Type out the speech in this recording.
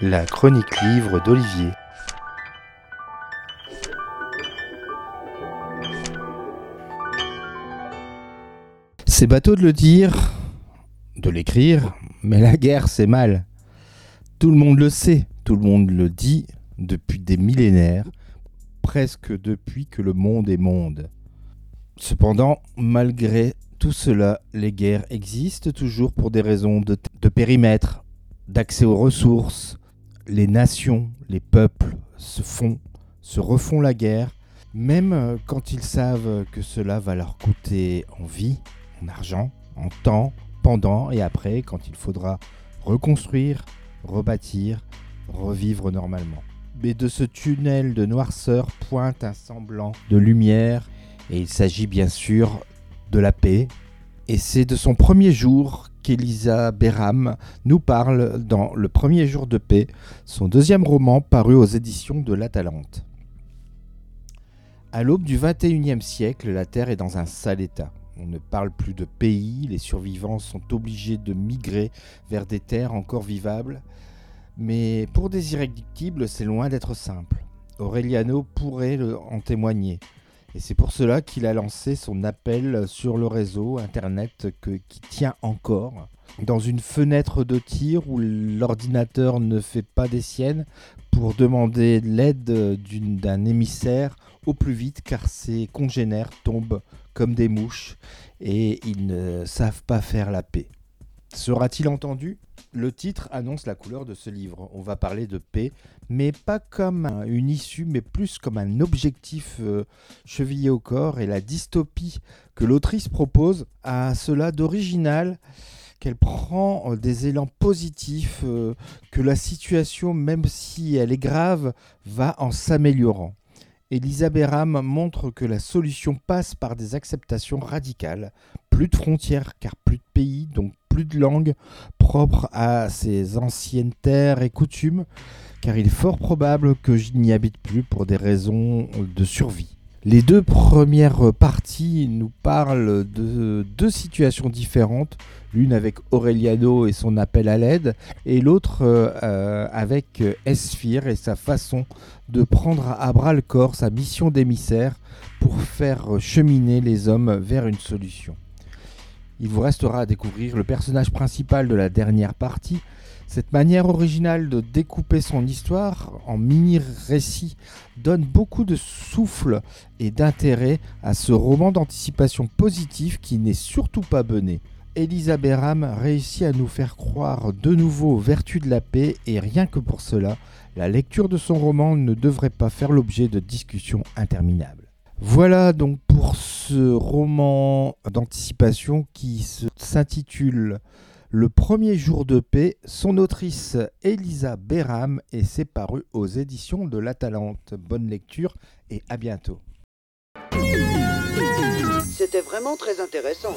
La chronique livre d'Olivier. C'est bateau de le dire, de l'écrire, mais la guerre c'est mal. Tout le monde le sait, tout le monde le dit depuis des millénaires, presque depuis que le monde est monde. Cependant, malgré tout cela, les guerres existent toujours pour des raisons de, périmètre, d'accès aux ressources. Les nations, les peuples se font, se refont la guerre, même quand ils savent que cela va leur coûter en vie, en argent, en temps, pendant et après, quand il faudra reconstruire, rebâtir, revivre normalement. Mais de ce tunnel de noirceur pointe un semblant de lumière, et il s'agit bien sûr de la paix. Et c'est de son premier jour qu'Elisa Béram nous parle dans Le premier jour de paix, son deuxième roman paru aux éditions de l'Atalante. À l'aube du XXIe siècle, la Terre est dans un sale état. On ne parle plus de pays, les survivants sont obligés de migrer vers des terres encore vivables. Mais pour des irréductibles, c'est loin d'être simple. Aureliano pourrait en témoigner. Et c'est pour cela qu'il a lancé son appel sur le réseau Internet qui tient encore. Dans une fenêtre de tir où l'ordinateur ne fait pas des siennes pour demander l'aide d'un émissaire au plus vite car ses congénères tombent comme des mouches et ils ne savent pas faire la paix. Sera-t-il entendu? Le titre annonce la couleur de ce livre. On va parler de paix, mais pas comme une issue, mais plus comme un objectif euh, chevillé au corps et la dystopie que l'autrice propose à cela d'original qu'elle prend euh, des élans positifs, euh, que la situation, même si elle est grave, va en s'améliorant. Elisa Béram montre que la solution passe par des acceptations radicales, plus de frontières car plus de pays, donc plus de langues propres à ces anciennes terres et coutumes, car il est fort probable que je n'y habite plus pour des raisons de survie. Les deux premières parties nous parlent de deux situations différentes, l'une avec Aureliano et son appel à l'aide, et l'autre euh, avec Esphir et sa façon de prendre à bras le corps sa mission d'émissaire pour faire cheminer les hommes vers une solution. Il vous restera à découvrir le personnage principal de la dernière partie, cette manière originale de découper son histoire en mini-récits donne beaucoup de souffle et d'intérêt à ce roman d'anticipation positive qui n'est surtout pas bené. Elisa Béram réussit à nous faire croire de nouveau aux vertus de la paix et rien que pour cela, la lecture de son roman ne devrait pas faire l'objet de discussions interminables. Voilà donc pour ce roman d'anticipation qui s'intitule le premier jour de paix, son autrice Elisa Béram et c'est paru aux éditions de l'Atalante. Bonne lecture et à bientôt. C'était vraiment très intéressant.